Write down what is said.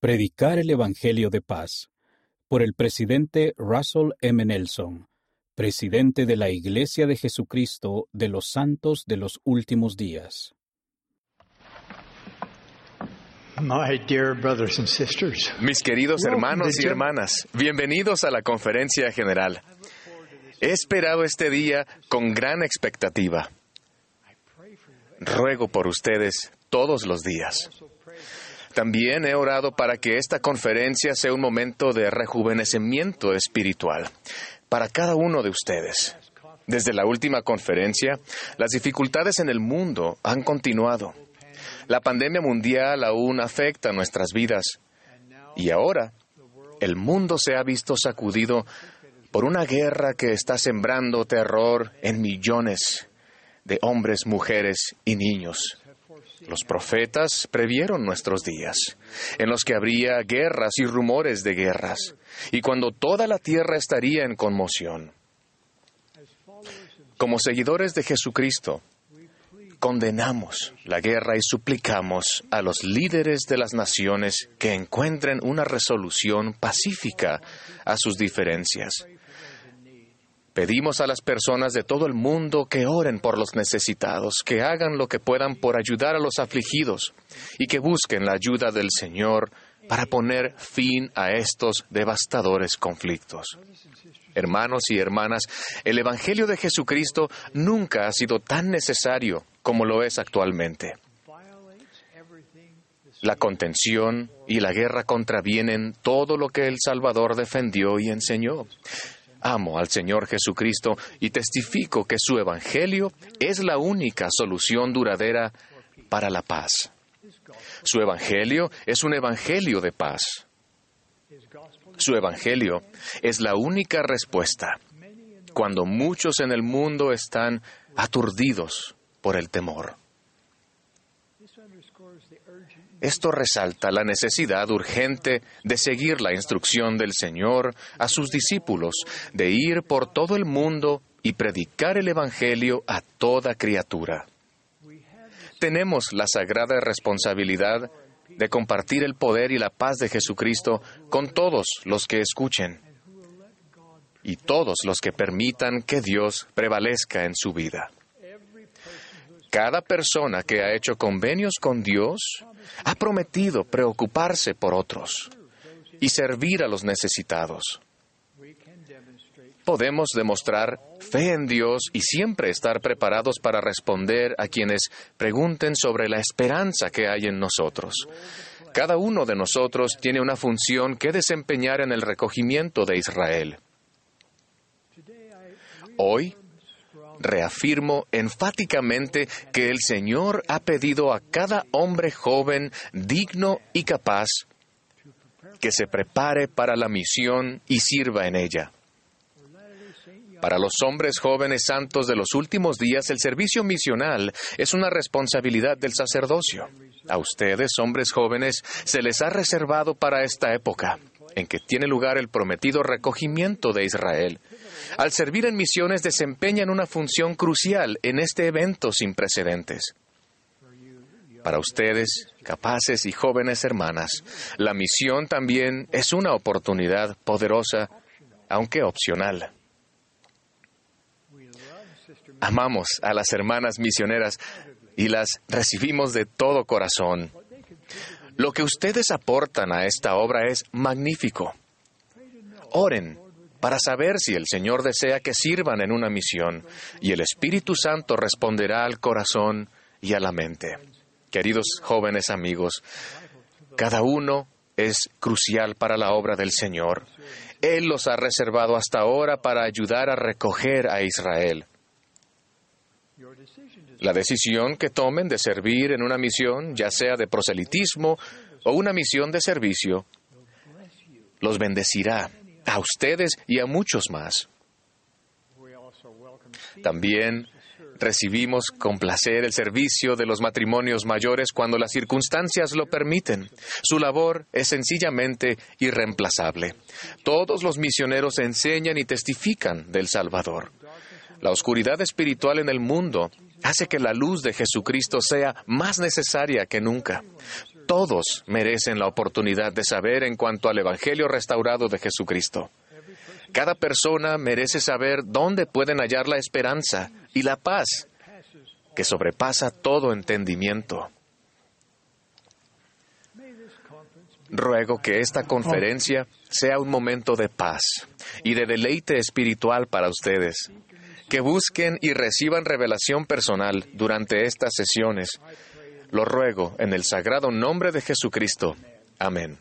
Predicar el Evangelio de Paz por el presidente Russell M. Nelson, presidente de la Iglesia de Jesucristo de los Santos de los Últimos Días. My dear brothers and sisters, Mis queridos hermanos y hermanas, bienvenidos a la conferencia general. He esperado este día con gran expectativa. Ruego por ustedes todos los días. También he orado para que esta conferencia sea un momento de rejuvenecimiento espiritual para cada uno de ustedes. Desde la última conferencia, las dificultades en el mundo han continuado. La pandemia mundial aún afecta nuestras vidas. Y ahora, el mundo se ha visto sacudido por una guerra que está sembrando terror en millones de hombres, mujeres y niños. Los profetas previeron nuestros días, en los que habría guerras y rumores de guerras, y cuando toda la tierra estaría en conmoción. Como seguidores de Jesucristo, condenamos la guerra y suplicamos a los líderes de las naciones que encuentren una resolución pacífica a sus diferencias. Pedimos a las personas de todo el mundo que oren por los necesitados, que hagan lo que puedan por ayudar a los afligidos y que busquen la ayuda del Señor para poner fin a estos devastadores conflictos. Hermanos y hermanas, el Evangelio de Jesucristo nunca ha sido tan necesario como lo es actualmente. La contención y la guerra contravienen todo lo que el Salvador defendió y enseñó. Amo al Señor Jesucristo y testifico que su Evangelio es la única solución duradera para la paz. Su Evangelio es un Evangelio de paz. Su Evangelio es la única respuesta cuando muchos en el mundo están aturdidos por el temor. Esto resalta la necesidad urgente de seguir la instrucción del Señor a sus discípulos, de ir por todo el mundo y predicar el Evangelio a toda criatura. Tenemos la sagrada responsabilidad de compartir el poder y la paz de Jesucristo con todos los que escuchen y todos los que permitan que Dios prevalezca en su vida. Cada persona que ha hecho convenios con Dios ha prometido preocuparse por otros y servir a los necesitados. Podemos demostrar fe en Dios y siempre estar preparados para responder a quienes pregunten sobre la esperanza que hay en nosotros. Cada uno de nosotros tiene una función que desempeñar en el recogimiento de Israel. Hoy reafirmo enfáticamente que el Señor ha pedido a cada hombre joven, digno y capaz, que se prepare para la misión y sirva en ella. Para los hombres jóvenes santos de los últimos días, el servicio misional es una responsabilidad del sacerdocio. A ustedes, hombres jóvenes, se les ha reservado para esta época, en que tiene lugar el prometido recogimiento de Israel. Al servir en misiones desempeñan una función crucial en este evento sin precedentes. Para ustedes, capaces y jóvenes hermanas, la misión también es una oportunidad poderosa, aunque opcional. Amamos a las hermanas misioneras y las recibimos de todo corazón. Lo que ustedes aportan a esta obra es magnífico. Oren para saber si el Señor desea que sirvan en una misión y el Espíritu Santo responderá al corazón y a la mente. Queridos jóvenes amigos, cada uno es crucial para la obra del Señor. Él los ha reservado hasta ahora para ayudar a recoger a Israel. La decisión que tomen de servir en una misión, ya sea de proselitismo o una misión de servicio, los bendecirá a ustedes y a muchos más. También recibimos con placer el servicio de los matrimonios mayores cuando las circunstancias lo permiten. Su labor es sencillamente irreemplazable. Todos los misioneros enseñan y testifican del Salvador. La oscuridad espiritual en el mundo hace que la luz de Jesucristo sea más necesaria que nunca. Todos merecen la oportunidad de saber en cuanto al Evangelio restaurado de Jesucristo. Cada persona merece saber dónde pueden hallar la esperanza y la paz que sobrepasa todo entendimiento. Ruego que esta conferencia sea un momento de paz y de deleite espiritual para ustedes. Que busquen y reciban revelación personal durante estas sesiones. Lo ruego en el sagrado nombre de Jesucristo. Amén.